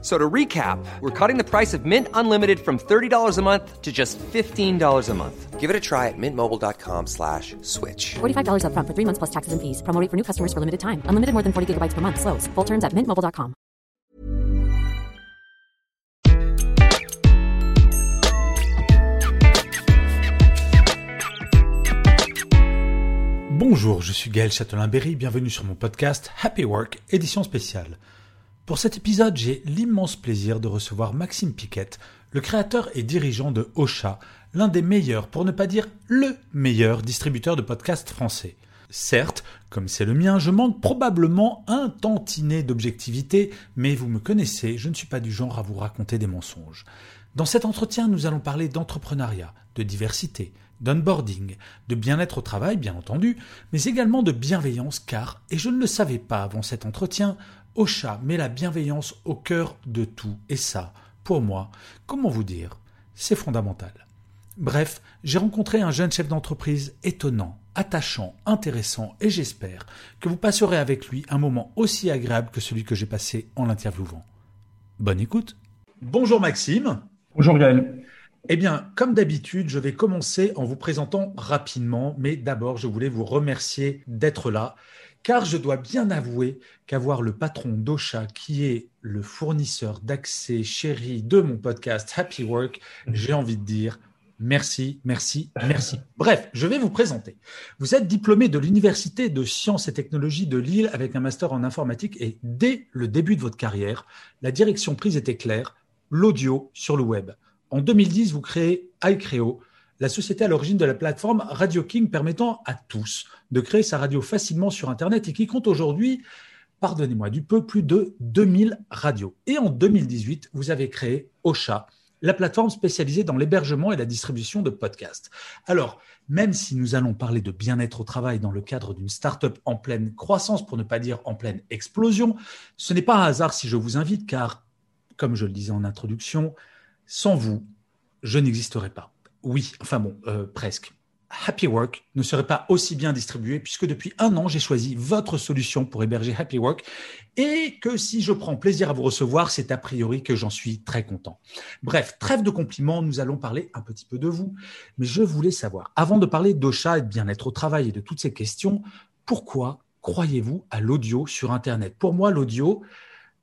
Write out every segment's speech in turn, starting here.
So to recap, we're cutting the price of Mint Unlimited from $30 a month to just $15 a month. Give it a try at mintmobile.com slash switch. $45 upfront for three months plus taxes and fees. Promo rate for new customers for limited time. Unlimited more than 40 gigabytes per month. Slows. Full terms at mintmobile.com. Bonjour, je suis Gaël Châtelain-Berry, bienvenue sur mon podcast Happy Work, édition spéciale. Pour cet épisode, j'ai l'immense plaisir de recevoir Maxime Piquette, le créateur et dirigeant de Ocha, l'un des meilleurs, pour ne pas dire le meilleur distributeur de podcasts français. Certes, comme c'est le mien, je manque probablement un tantinet d'objectivité, mais vous me connaissez, je ne suis pas du genre à vous raconter des mensonges. Dans cet entretien, nous allons parler d'entrepreneuriat, de diversité, d'onboarding, de bien-être au travail, bien entendu, mais également de bienveillance, car, et je ne le savais pas avant cet entretien, Ocha met la bienveillance au cœur de tout, et ça, pour moi, comment vous dire, c'est fondamental. Bref, j'ai rencontré un jeune chef d'entreprise étonnant, attachant, intéressant, et j'espère que vous passerez avec lui un moment aussi agréable que celui que j'ai passé en l'interviewant. Bonne écoute. Bonjour Maxime. Bonjour Gaël. Eh bien, comme d'habitude, je vais commencer en vous présentant rapidement, mais d'abord, je voulais vous remercier d'être là, car je dois bien avouer qu'avoir le patron d'Ocha, qui est le fournisseur d'accès chéri de mon podcast Happy Work, j'ai envie de dire merci, merci, merci. Bref, je vais vous présenter. Vous êtes diplômé de l'Université de sciences et technologies de Lille avec un master en informatique et dès le début de votre carrière, la direction prise était claire, l'audio sur le web. En 2010, vous créez iCreo, la société à l'origine de la plateforme Radio King permettant à tous de créer sa radio facilement sur Internet et qui compte aujourd'hui, pardonnez-moi du peu, plus de 2000 radios. Et en 2018, vous avez créé Ocha, la plateforme spécialisée dans l'hébergement et la distribution de podcasts. Alors, même si nous allons parler de bien-être au travail dans le cadre d'une start-up en pleine croissance, pour ne pas dire en pleine explosion, ce n'est pas un hasard si je vous invite, car, comme je le disais en introduction, sans vous, je n'existerais pas. Oui, enfin bon, euh, presque. Happy Work ne serait pas aussi bien distribué puisque depuis un an, j'ai choisi votre solution pour héberger Happy Work et que si je prends plaisir à vous recevoir, c'est a priori que j'en suis très content. Bref, trêve de compliments, nous allons parler un petit peu de vous. Mais je voulais savoir, avant de parler d'Ocha et de bien-être au travail et de toutes ces questions, pourquoi croyez-vous à l'audio sur Internet? Pour moi, l'audio,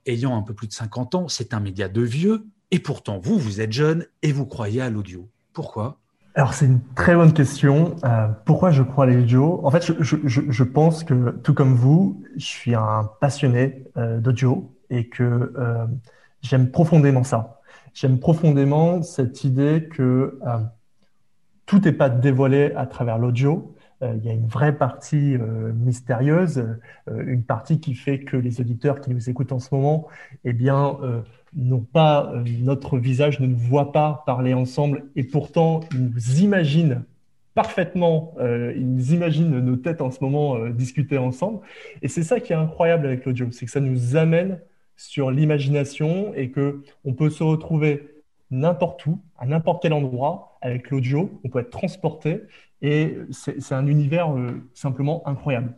ayant un peu plus de 50 ans, c'est un média de vieux, et pourtant, vous, vous êtes jeune et vous croyez à l'audio. Pourquoi? Alors, c'est une très bonne question. Euh, pourquoi je crois à l'audio En fait, je, pense que, tout comme vous, je suis un passionné euh, d'audio et que euh, j'aime profondément ça. J'aime profondément cette idée que tout n'est pas dévoilé à travers l'audio. Il y a une vraie partie mystérieuse, une partie qui fait que les auditeurs qui nous écoutent en ce moment, eh bien, n'ont pas euh, notre visage, ne nous voient pas parler ensemble, et pourtant ils nous imaginent parfaitement, euh, ils nous imaginent nos têtes en ce moment euh, discuter ensemble. Et c'est ça qui est incroyable avec l'audio, c'est que ça nous amène sur l'imagination et que on peut se retrouver n'importe où, à n'importe quel endroit avec l'audio, on peut être transporté et c'est un univers simplement incroyable.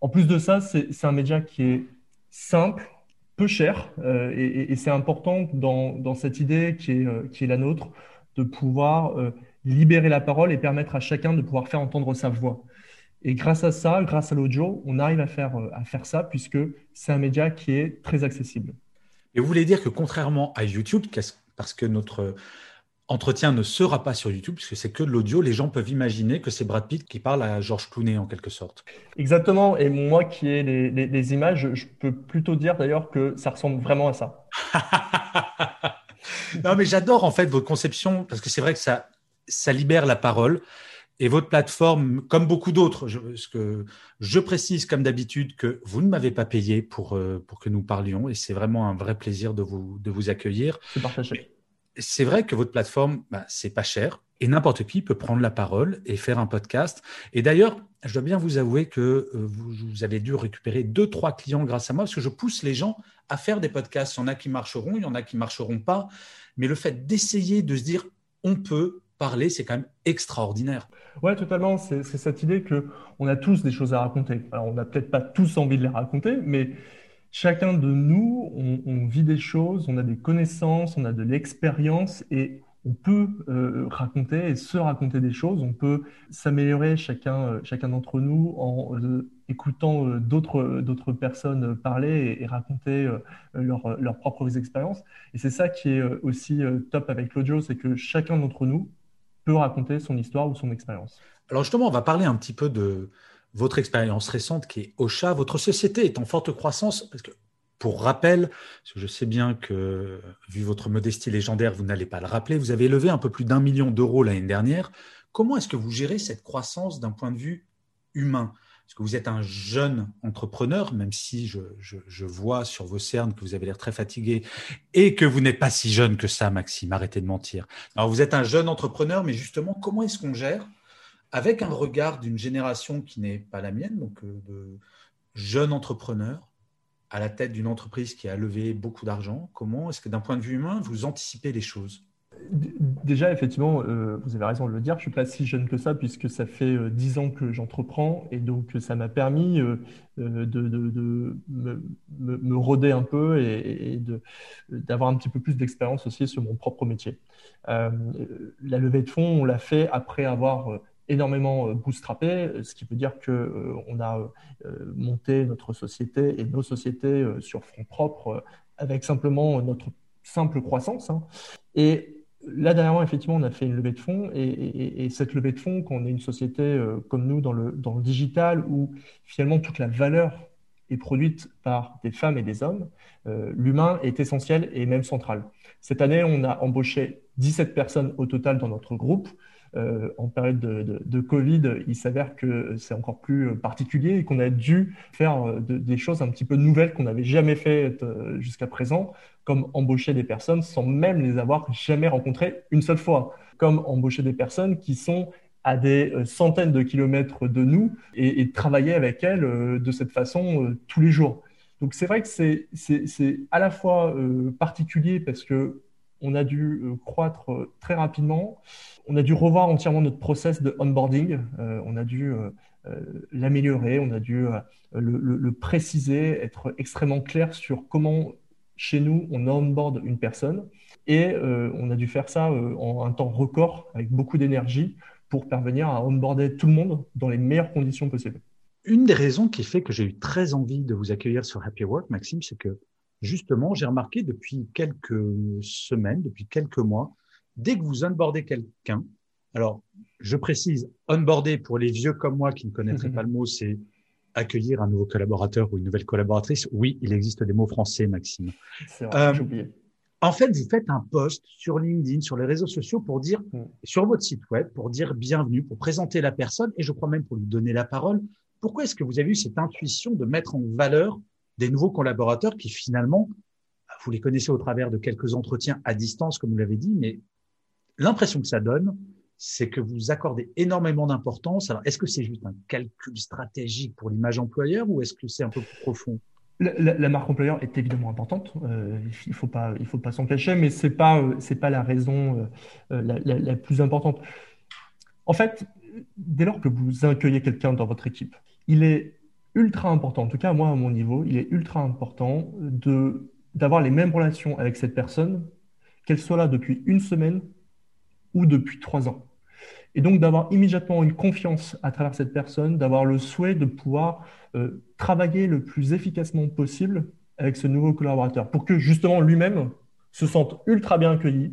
En plus de ça, c'est un média qui est simple, peu cher euh, et, c'est important dans, cette idée qui est, euh, qui est la nôtre de pouvoir euh, libérer la parole et permettre à chacun de pouvoir faire entendre sa voix. Et grâce à ça, grâce à l'audio, on arrive à faire, à faire ça puisque c'est un média qui est très accessible. Et vous voulez dire que contrairement à YouTube, parce que notre entretien ne sera pas sur YouTube, puisque c'est que de l'audio. Les gens peuvent imaginer que c'est Brad Pitt qui parle à George Clooney en quelque sorte. Exactement. Et moi qui ai les, les, images, je peux plutôt dire d'ailleurs que ça ressemble vraiment à ça. non, mais j'adore en fait votre conception parce que c'est vrai que ça, ça libère la parole. Et votre plateforme, comme beaucoup d'autres, je, que je précise comme d'habitude que vous ne m'avez pas payé pour, euh, pour que nous parlions et c'est vraiment un vrai plaisir de vous, de vous accueillir. C'est partagé c'est vrai que votre plateforme, bah, c'est pas cher. Et n'importe qui peut prendre la parole et faire un podcast. Et d'ailleurs, je dois bien vous avouer que euh, vous, avez dû récupérer deux, trois clients grâce à moi, parce que je pousse les gens à faire des podcasts. Il y en a qui marcheront, il y en a qui marcheront pas. Mais le fait d'essayer de se dire, on peut parler, c'est quand même extraordinaire. Ouais, totalement. C'est cette idée que on a tous des choses à raconter. Alors, on n'a peut-être pas tous envie de les raconter, mais chacun de nous, on vit des choses, on a des connaissances, on a de l'expérience et on peut euh, raconter et se raconter des choses, on peut s'améliorer chacun, euh, chacun d'entre nous en euh, écoutant d'autres, d'autres personnes parler et, raconter leurs propres expériences. Et c'est ça qui est aussi top avec l'audio, c'est que chacun d'entre nous peut raconter son histoire ou son expérience. Alors justement, on va parler un petit peu de votre expérience récente qui est Ocha. Votre société est en forte croissance parce que pour rappel, je sais bien que, vu votre modestie légendaire, vous n'allez pas le rappeler, vous avez élevé un peu plus d'un million d'euros l'année dernière. Comment est-ce que vous gérez cette croissance d'un point de vue humain? Parce que vous êtes un jeune entrepreneur, même si je, vois sur vos cernes que vous avez l'air très fatigué et que vous n'êtes pas si jeune que ça, Maxime, arrêtez de mentir. Alors, vous êtes un jeune entrepreneur, mais justement, comment est-ce qu'on gère avec un regard d'une génération qui n'est pas la mienne, donc euh, de jeunes entrepreneurs à la tête d'une entreprise qui a levé beaucoup d'argent Comment est-ce que d'un point de vue humain, vous anticipez les choses? Déjà, effectivement, euh, vous avez raison de le dire, je ne suis pas si jeune que ça puisque ça fait euh, dix ans que j'entreprends et donc ça m'a permis euh, de, me, roder un peu et, d'avoir un petit peu plus d'expérience aussi sur mon propre métier. la levée de fonds, on l'a fait après avoir énormément euh, bootstrappé, ce qui veut dire que euh, on a euh, monté notre société et nos sociétés sur front propre avec simplement notre simple croissance. Hein. Et là, dernièrement, effectivement, on a fait une levée de fonds et, cette levée de fonds, quand on est une société comme nous dans le, dans le digital où finalement toute la valeur est produite par des femmes et des hommes, l'humain est essentiel et même central. Cette année, on a embauché 17 personnes au total dans notre groupe. Euh, en période de, Covid, il s'avère que c'est encore plus particulier et qu'on a dû faire euh, des choses un petit peu nouvelles qu'on n'avait jamais faites euh, jusqu'à présent, comme embaucher des personnes sans même les avoir jamais rencontrées une seule fois, comme embaucher des personnes qui sont à des centaines de kilomètres de nous et, travailler avec elles de cette façon tous les jours. Donc c'est vrai que c'est à la fois particulier parce que on a dû croître très rapidement on a dû revoir entièrement notre process de onboarding. Euh, on a dû euh, euh, l'améliorer, on a dû le, préciser, être extrêmement clair sur comment chez nous on onboard une personne. Et on a dû faire ça en un temps record avec beaucoup d'énergie pour parvenir à onboarder tout le monde dans les meilleures conditions possibles. Une des raisons qui fait que j'ai eu très envie de vous accueillir sur Happy Work, Maxime, c'est que justement, j'ai remarqué depuis quelques semaines, depuis quelques mois, dès que vous onboardez quelqu'un, alors je précise, onboarder pour les vieux comme moi qui ne connaîtraient pas le mot, c'est accueillir un nouveau collaborateur ou une nouvelle collaboratrice. Oui, il existe des mots français, Maxime. C'est vrai, euh, En fait, vous faites un post sur LinkedIn, sur les réseaux sociaux pour dire, mm. sur votre site web, pour dire bienvenue, pour présenter la personne et je crois même pour lui donner la parole. Pourquoi est-ce que vous avez eu cette intuition de mettre en valeur des nouveaux collaborateurs qui finalement, vous les connaissez au travers de quelques entretiens à distance, comme vous l'avez dit, mais l'impression que ça donne, c'est que vous accordez énormément d'importance. Alors, est-ce que c'est juste un calcul stratégique pour l'image employeur ou est-ce que c'est un peu plus profond? La, marque employeur est évidemment importante. Euh, il faut pas, faut pas s'en cacher, mais c'est pas, euh, pas la raison euh, la, plus importante. En fait, dès lors que vous accueillez quelqu'un dans votre équipe, il est ultra important, en tout cas moi à mon niveau, il est ultra important de d'avoir les mêmes relations avec cette personne, qu'elle soit là depuis une semaine ou depuis trois ans. Et donc d'avoir immédiatement une confiance à travers cette personne, d'avoir le souhait de pouvoir euh, travailler le plus efficacement possible avec ce nouveau collaborateur pour que justement lui-même se sente ultra bien accueilli,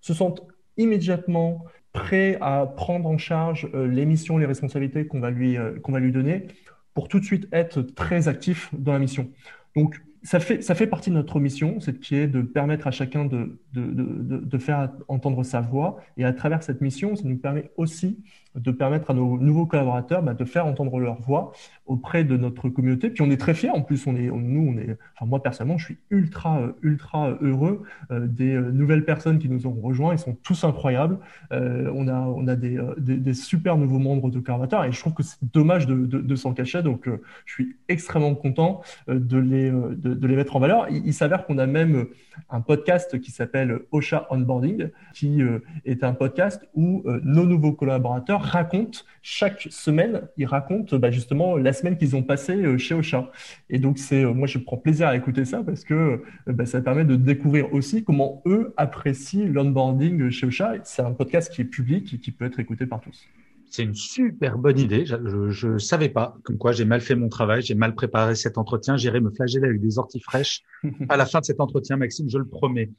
se sente immédiatement prêt à prendre en charge euh, les missions, les responsabilités qu'on va, euh, qu'on va lui donner pour tout de suite être très actif dans la mission. Donc ça fait, ça fait partie de notre mission, c'est qui est de permettre à chacun de, de, de, de, faire entendre sa voix. Et à travers cette mission, ça nous permet aussi de permettre à nos nouveaux collaborateurs bah, de faire entendre leur voix auprès de notre communauté. Puis on est très fiers. En plus, on est, nous, on est, enfin moi personnellement, je suis ultra, ultra heureux euh, des euh, nouvelles personnes qui nous ont rejoints. Ils sont tous incroyables. Euh, on a, on a des, des, super nouveaux membres de collaborateurs et je trouve que c'est dommage de, de, s'en cacher. Donc, je suis extrêmement content de les, de, les mettre en valeur. Il, il s'avère qu'on a même un podcast qui s'appelle OSHA Onboarding, qui est un podcast où nos nouveaux collaborateurs racontent chaque semaine, ils racontent bah, justement la semaine qu'ils ont passée euh, chez Ocha. Et donc, c'est, euh, moi, je prends plaisir à écouter ça parce que euh, bah, ça permet de découvrir aussi comment eux apprécient l'onboarding chez Ocha. C'est un podcast qui est public et qui peut être écouté par tous. C'est une super bonne idée. Je ne savais pas. Comme quoi, j'ai mal fait mon travail, j'ai mal préparé cet entretien. J'irai me flageller avec des orties fraîches à la fin de cet entretien, Maxime, je le promets.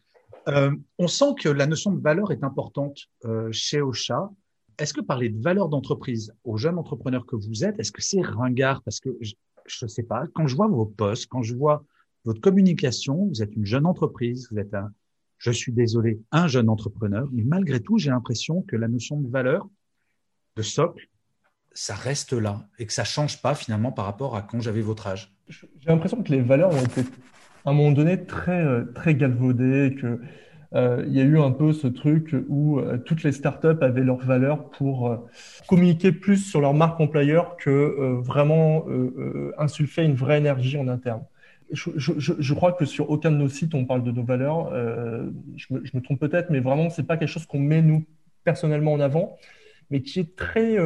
Euh, on sent que la notion de valeur est importante euh, chez Ocha. Est-ce que parler de valeur d'entreprise aux jeunes entrepreneurs que vous êtes, est-ce que c'est ringard? Parce que je ne sais pas, quand je vois vos posts, quand je vois votre communication, vous êtes une jeune entreprise, vous êtes un, je suis désolé, un jeune entrepreneur, mais malgré tout, j'ai l'impression que la notion de valeur, de socle, ça reste là et que ça change pas finalement par rapport à quand j'avais votre âge. J'ai l'impression que les valeurs ont été à un moment donné très, euh, très galvaudées, que euh, il y a eu un peu ce truc où euh, toutes les startups avaient leur valeur pour euh, communiquer plus sur leur marque employeur que vraiment insulfer une vraie énergie en interne. Je, crois que sur aucun de nos sites on parle de nos valeurs. je, me, je me trompe peut-être, mais vraiment c'est pas quelque chose qu'on met nous personnellement en avant, mais qui est très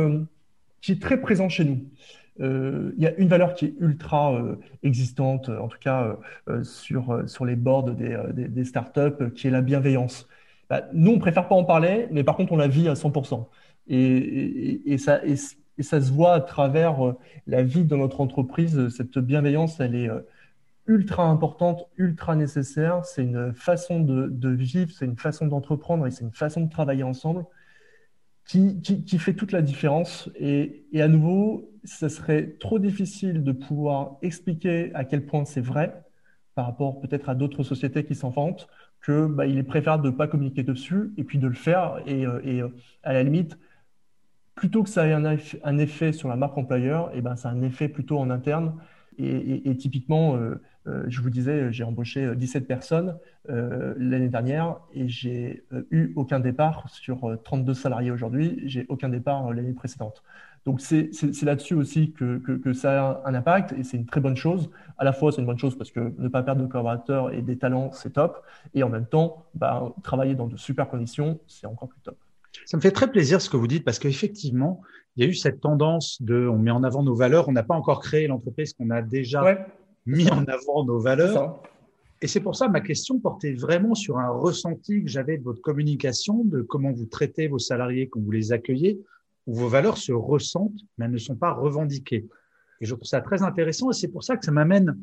qui est très présent chez nous il y a une valeur qui est ultra euh, existante, en tout cas euh, sur, sur les boards des, des, startups, qui est la bienveillance. Bah, nous, on préfère pas en parler, mais par contre, on la vit à 100%. Et, et, ça, et, ça se voit à travers la vie de notre entreprise. Cette bienveillance, elle est ultra importante, ultra nécessaire. C'est une façon de, de vivre, c'est une façon d'entreprendre et c'est une façon de travailler ensemble qui, qui, qui, fait toute la différence. Et, et à nouveau, ce serait trop difficile de pouvoir expliquer à quel point c'est vrai par rapport peut-être à d'autres sociétés qui s'en vantent, que bah, il est préférable de ne pas communiquer dessus et puis de le faire. Et, euh, et euh, à la limite, plutôt que ça ait un, effet, sur la marque employeur, et ben, ça un effet plutôt en interne. Et, typiquement, euh, je vous disais, j'ai embauché 17 personnes l'année dernière et j'ai eu aucun départ sur 32 salariés aujourd'hui. J'ai aucun départ l'année précédente. Donc c'est là-dessus aussi que, que, que, ça a un impact et c'est une très bonne chose. À la fois, c'est une bonne chose parce que ne pas perdre de collaborateurs et des talents, c'est top. Et en même temps, bah, travailler dans de super conditions, c'est encore plus top. Ça me fait très plaisir ce que vous dites parce qu'effectivement, il y a eu cette tendance de on met en avant nos valeurs, on n'a pas encore créé l'entreprise qu'on a déjà ouais mis en avant nos valeurs. Et c'est pour ça ma question portait vraiment sur un ressenti que j'avais de votre communication, de comment vous traitez vos salariés quand vous les accueillez, où vos valeurs se ressentent, mais elles ne sont pas revendiquées. Et je trouve ça très intéressant et c'est pour ça que ça m'amène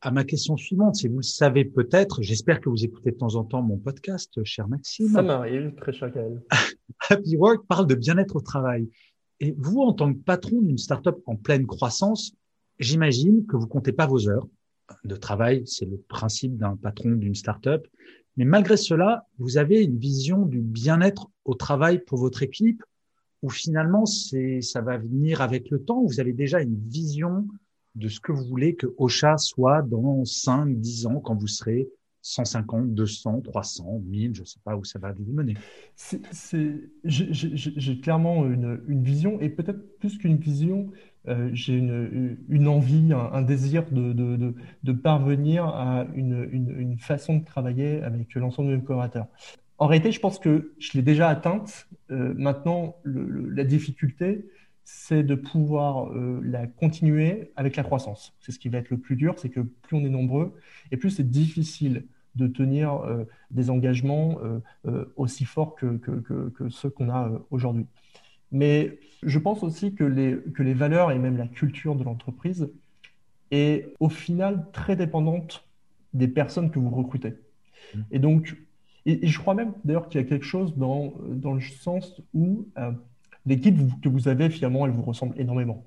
à ma question suivante. Si vous le savez peut-être, j'espère que vous écoutez de temps en temps mon podcast, cher Maxime. Ça m'arrive, très cher Happy Work parle de bien-être au travail. Et vous, en tant que patron d'une startup en pleine croissance, J'imagine que vous comptez pas vos heures de travail, c'est le principe d'un patron d'une startup. Mais malgré cela, vous avez une vision du bien-être au travail pour votre équipe, ou finalement c'est ça va venir avec le temps. Vous avez déjà une vision de ce que vous voulez que Ocha soit dans 5, 10 ans quand vous serez 150, 200, 300, 1000, je ne sais pas où ça va vous mener. J'ai clairement une, vision, et peut-être plus qu'une vision, euh, j'ai une, envie, un, désir de, parvenir à une, une, façon de travailler avec l'ensemble de mes collaborateurs. En réalité, je pense que je l'ai déjà atteinte. Euh, maintenant, le, le, la difficulté, c'est de pouvoir euh, la continuer avec la croissance. C'est ce qui va être le plus dur, c'est que plus on est nombreux et plus c'est difficile de tenir euh, des engagements aussi forts que, que, que, que ceux qu'on a aujourd'hui. Mais je pense aussi que les, que les valeurs et même la culture de l'entreprise est au final très dépendante des personnes que vous recrutez. Mmh. Et donc, et, je crois même d'ailleurs qu'il y a quelque chose dans, dans le sens où l'équipe que vous avez, finalement, elle vous ressemble énormément.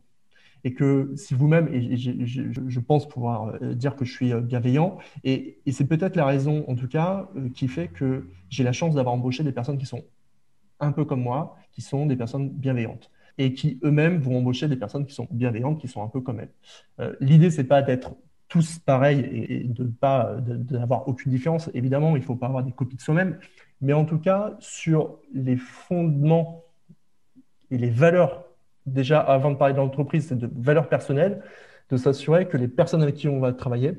Et que si vous-même, et je, pense pouvoir euh, dire que je suis euh, bienveillant, et, c'est peut-être la raison, en tout cas, euh, qui fait que j'ai la chance d'avoir embauché des personnes qui sont un peu comme moi, qui sont des personnes bienveillantes. et qui eux-mêmes vont embaucher des personnes qui sont bienveillantes, qui sont un peu comme elles. Euh, L'idée, c'est pas d'être tous pareils et, de pas d'avoir aucune différence. Évidemment, il faut pas avoir des copies de soi-même, mais en tout cas, sur les fondements et les valeurs, déjà avant de parler d'entreprise, c'est de valeurs personnelles, de s'assurer que les personnes avec qui on va travailler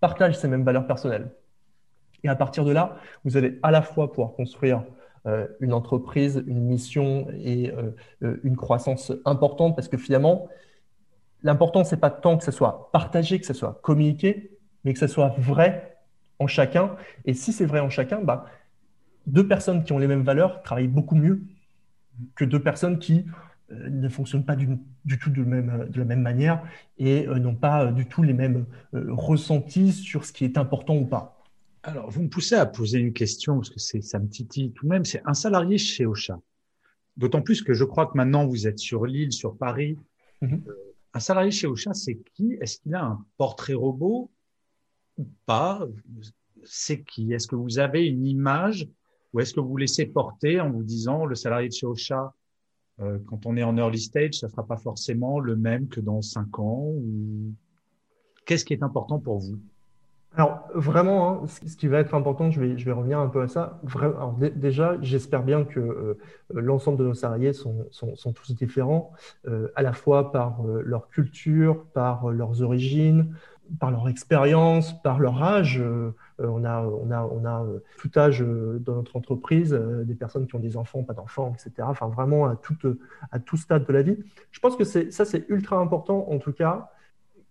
partagent ces mêmes valeurs personnelles. Et à partir de là, vous allez à la fois pouvoir construire euh, une entreprise, une mission et euh, euh, une croissance importante parce que finalement, l'important, c'est pas tant que ce soit partagé, que ce soit communiqué, mais que ce soit vrai en chacun. Et si c'est vrai en chacun, bah, deux personnes qui ont les mêmes valeurs travaillent beaucoup mieux que deux personnes qui ne fonctionnent pas du, tout de, même, de, la même manière et n'ont pas du tout les mêmes ressentis sur ce qui est important ou pas. Alors, vous me poussez à poser une question, parce que c'est, ça me titille tout de même. C'est un salarié chez Ocha. D'autant plus que je crois que maintenant vous êtes sur l'île, sur Paris. Mhm. Un salarié chez Ocha, c'est qui? Est-ce qu'il a un portrait robot ou pas? C'est qui? Est-ce que vous avez une image ou est-ce que vous laissez porter en vous disant le salarié de chez Ocha, euh, quand on est en early stage, ça ne sera pas forcément le même que dans cinq ans. Qu'est-ce qui est important pour vous? Alors vraiment, hein, ce qui va être important, je vais, revenir un peu à ça. déjà, j'espère bien que euh, l'ensemble de nos salariés sont, tous différents, euh, à la fois par euh, leur culture, par leurs origines, par leur expérience, par leur âge. on a, tout âge dans notre entreprise, des personnes qui ont des enfants, pas d'enfants, etc. Enfin, vraiment à tout stade de la vie. Je pense que ça, c'est ultra important en tout cas,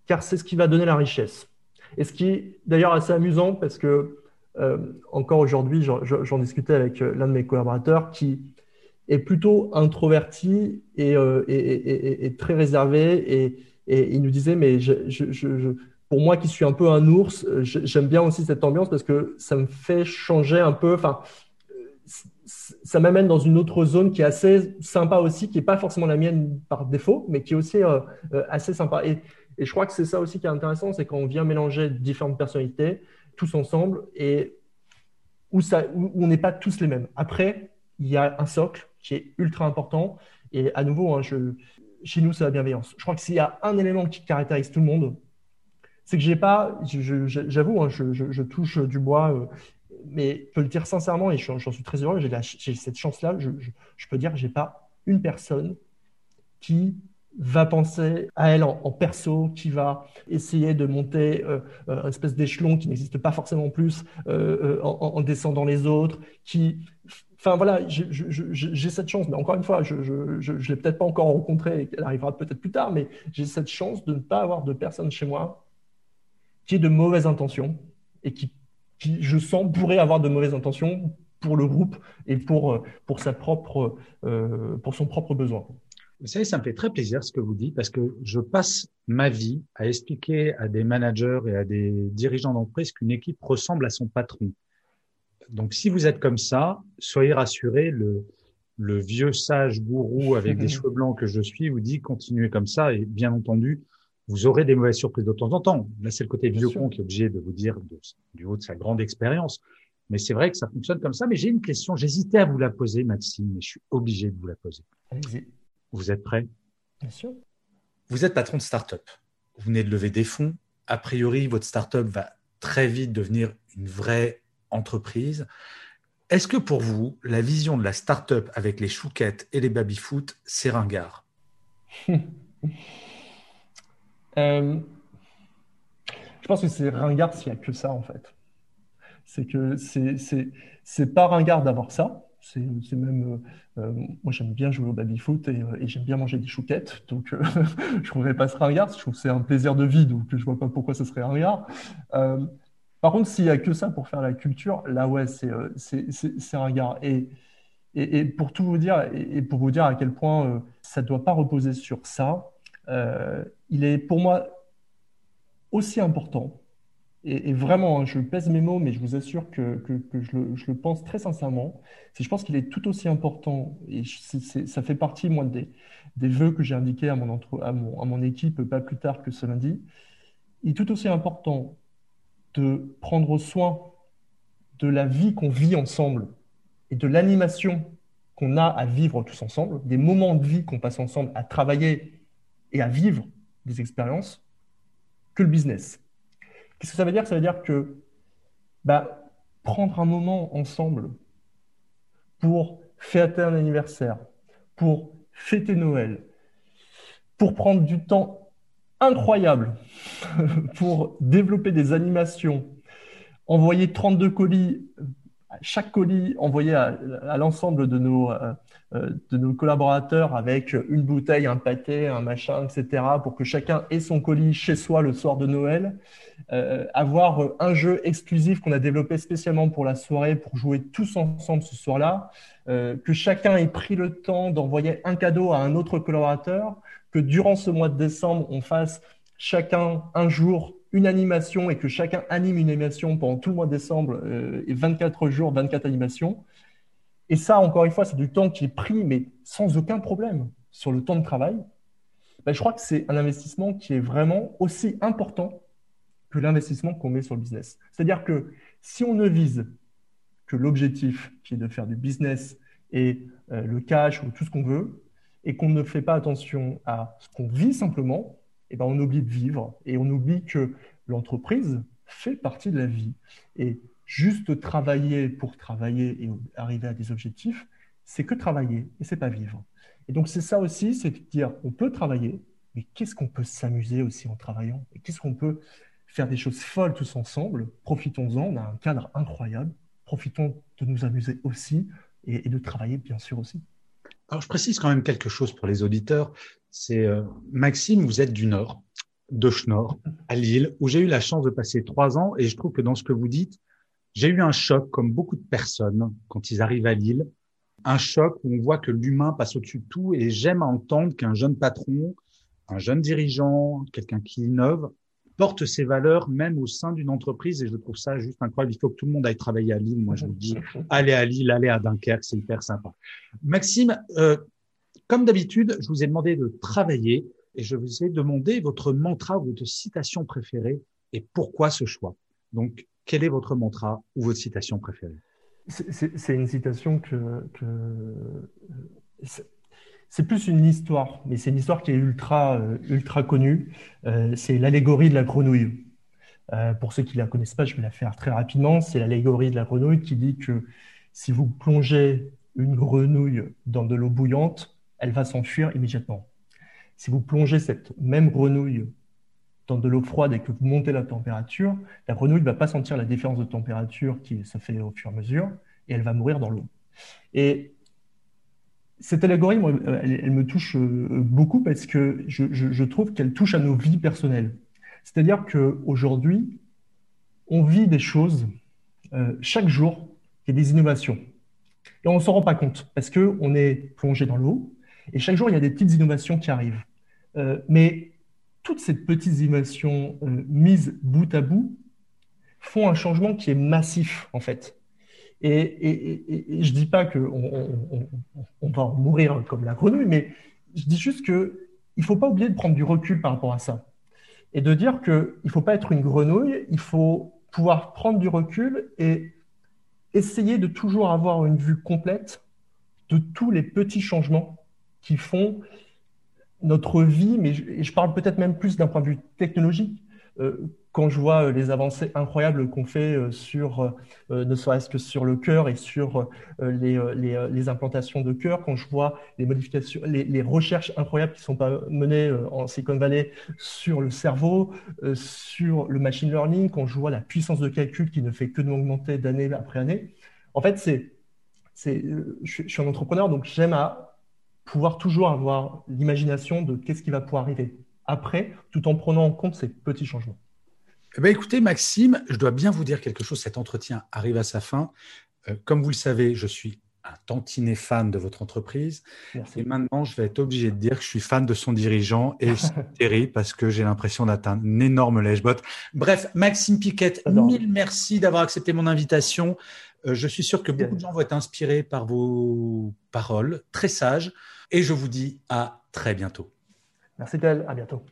car c'est ce qui va donner la richesse. Et ce qui est d'ailleurs assez amusant parce que euh, encore aujourd'hui, j'en discutais avec euh, l'un de mes collaborateurs qui est plutôt introverti et, euh, très réservé et, il nous disait mais pour moi qui suis un peu un ours, j'aime bien aussi cette ambiance parce que ça me fait changer un peu. Enfin, ça m'amène dans une autre zone qui est assez sympa aussi, qui n'est pas forcément la mienne par défaut, mais qui est aussi assez sympa. Et je crois que c'est ça aussi qui est intéressant, c'est quand on vient mélanger différentes personnalités, tous ensemble, et où, on n'est pas tous les mêmes. Après, il y a un socle qui est ultra important. Et à nouveau, hein, chez nous, c'est la bienveillance. Je crois que s'il y a un élément qui caractérise tout le monde, c'est que j'ai pas, j'avoue, hein, je, touche du bois, euh, mais je peux le dire sincèrement et j'en suis très heureux. J'ai cette chance-là. Je, peux dire que j'ai pas une personne qui va penser à elle en, perso, qui va essayer de monter euh, euh une espèce d'échelon qui n'existe pas forcément plus euh, en, descendant les autres, qui, enfin voilà, j'ai cette chance, mais encore une fois, je ne l'ai peut-être pas encore rencontrée, elle arrivera peut-être plus tard, mais j'ai cette chance de ne pas avoir de personne chez moi qui ait de mauvaises intentions et qui, qui, je sens, pourrait avoir de mauvaises intentions pour le groupe et pour, pour, sa propre, pour son propre besoin. Vous savez, ça me fait très plaisir ce que vous dites parce que je passe ma vie à expliquer à des managers et à des dirigeants d'entreprise qu'une équipe ressemble à son patron. Donc, si vous êtes comme ça, soyez rassurés, le, le vieux sage gourou avec des cheveux blancs que je suis vous dit continuez comme ça et bien entendu, vous aurez des mauvaises surprises de temps en temps. Là, c'est le côté vieux con qui est obligé de vous dire du haut de sa grande expérience. Mais c'est vrai que ça fonctionne comme ça. Mais j'ai une question, j'hésitais à vous la poser, Maxime, mais je suis obligé de vous la poser. Allez-y. Vous êtes prêt? Bien sûr. Vous êtes patron de start-up. Vous venez de lever des fonds. A priori, votre start-up va très vite devenir une vraie entreprise. Est-ce que pour vous, la vision de la start-up avec les chouquettes et les baby-foot, c'est ringard? Euh, Je pense que c'est ringard s'il n'y a que ça, en fait. C'est que c'est pas ringard d'avoir ça. C'est même, euh, euh, moi j'aime bien jouer au baby-foot et, euh, et j'aime bien manger des chouquettes, donc je ne trouverais pas ce ringard. Je trouve que c'est un plaisir de vie, donc je ne vois pas pourquoi ce serait ringard. par contre, s'il n'y a que ça pour faire la culture, là ouais, c'est ringard. Et, et, et, pour tout vous dire, et, pour vous dire à quel point ça ne doit pas reposer sur ça, il est pour moi aussi important et, vraiment, hein, je pèse mes mots, mais je vous assure que, je, le, pense très sincèrement. Je pense qu'il est tout aussi important, et ça fait partie, des, des vœux que j'ai indiqués à mon équipe pas plus tard que ce lundi. Il est tout aussi important de prendre soin de la vie qu'on vit ensemble et de l'animation qu'on a à vivre tous ensemble, des moments de vie qu'on passe ensemble à travailler et à vivre des expériences, que le business. Qu'est-ce que ça veut dire? Ça veut dire que bah, prendre un moment ensemble pour fêter un anniversaire, pour fêter Noël, pour prendre du temps incroyable, pour développer des animations, envoyer 32 colis, chaque colis envoyé à, l'ensemble de nos, euh, euh, de nos collaborateurs avec une bouteille, un pâté, un machin, etc., pour que chacun ait son colis chez soi le soir de Noël. Euh, avoir un jeu exclusif qu'on a développé spécialement pour la soirée, pour jouer tous ensemble ce soir-là, que chacun ait pris le temps d'envoyer un cadeau à un autre collaborateur, que durant ce mois de décembre, on fasse chacun un jour une animation et que chacun anime une animation pendant tout le mois de décembre euh, et 24 jours, 24 animations. Et ça, encore une fois, c'est du temps qui est pris, mais sans aucun problème sur le temps de travail. Ben, je crois que c'est un investissement qui est vraiment aussi important que l'investissement qu'on met sur le business. C'est-à-dire que si on ne vise que l'objectif qui est de faire du business et euh, le cash ou tout ce qu'on veut, et qu'on ne fait pas attention à ce qu'on vit simplement, eh ben, on oublie de vivre et on oublie que l'entreprise fait partie de la vie. Et juste travailler pour travailler et arriver à des objectifs, c'est que travailler et c'est pas vivre. Et donc c'est ça aussi, c'est de dire on peut travailler, mais qu'est-ce qu'on peut s'amuser aussi en travaillant? Et qu'est-ce qu'on peut faire des choses folles tous ensemble? Profitons-en, on a un cadre incroyable. Profitons de nous amuser aussi et, de travailler bien sûr aussi. Alors je précise quand même quelque chose pour les auditeurs c'est euh, Maxime, vous êtes du Nord, de Schnorr, à Lille, où j'ai eu la chance de passer trois ans. Et je trouve que dans ce que vous dites, j'ai eu un choc, comme beaucoup de personnes, quand ils arrivent à Lille. Un choc où on voit que l'humain passe au-dessus de tout. Et j'aime entendre qu'un jeune patron, un jeune dirigeant, quelqu'un qui innove, porte ses valeurs même au sein d'une entreprise. Et je trouve ça juste incroyable. Il faut que tout le monde aille travailler à Lille. Moi, je vous dis, allez à Lille, allez à Dunkerque, c'est hyper sympa. Maxime, euh, comme d'habitude, je vous ai demandé de travailler et je vous ai demandé votre mantra ou votre citation préférée et pourquoi ce choix. Donc, quel est votre mantra ou votre citation préférée? C'est une citation que, c'est plus une histoire, mais c'est une histoire qui est ultra, euh, ultra connue. Euh, c'est l'allégorie de la grenouille. Euh, pour ceux qui ne la connaissent pas, je vais la faire très rapidement. C'est l'allégorie de la grenouille qui dit que si vous plongez une grenouille dans de l'eau bouillante, elle va s'enfuir immédiatement. Si vous plongez cette même grenouille dans de l'eau froide et que vous montez la température, la grenouille ne va pas sentir la différence de température qui se fait au fur et à mesure et elle va mourir dans l'eau. Cette allégorie, elle, me touche euh, beaucoup parce que je, trouve qu'elle touche à nos vies personnelles. C'est-à-dire qu'aujourd'hui, on vit des choses, euh, chaque jour, il y a des innovations. Et on ne s'en rend pas compte parce qu'on est plongé dans l'eau, et chaque jour, il y a des petites innovations qui arrivent. Euh, mais toutes ces petites innovations euh, mises bout à bout font un changement qui est massif, en fait. Et, je ne dis pas qu'on on, va mourir comme la grenouille, mais je dis juste qu'il ne faut pas oublier de prendre du recul par rapport à ça. Et de dire qu'il ne faut pas être une grenouille, il faut pouvoir prendre du recul et essayer de toujours avoir une vue complète de tous les petits changements qui font notre vie, mais je, parle peut-être même plus d'un point de vue technologique. Euh, quand je vois euh, les avancées incroyables qu'on fait euh, sur, ne serait-ce que sur le cœur et sur les, les, implantations de cœur, quand je vois les modifications, les, recherches incroyables qui sont pas menées en Silicon Valley sur le cerveau, sur le machine learning, quand je vois la puissance de calcul qui ne fait que d'augmenter d'année après année, en fait, c'est, c'est, je, je suis un entrepreneur, donc j'aime à pouvoir toujours avoir l'imagination de qu'est-ce qui va pouvoir arriver après, tout en prenant en compte ces petits changements. Eh bien, écoutez, Maxime, je dois bien vous dire quelque chose. Cet entretien arrive à sa fin. Euh, comme vous le savez, je suis un tantinet fan de votre entreprise. Et maintenant, je vais être obligé de dire que je suis fan de son dirigeant et c'est terrible parce que j'ai l'impression d'atteindre une énorme lèche-botte. Bref, Maxime Piquette, mille merci d'avoir accepté mon invitation. Euh, je suis sûr que beaucoup de gens vont être inspirés par vos paroles, très sages. Et je vous dis à très bientôt. Merci Tel, à bientôt.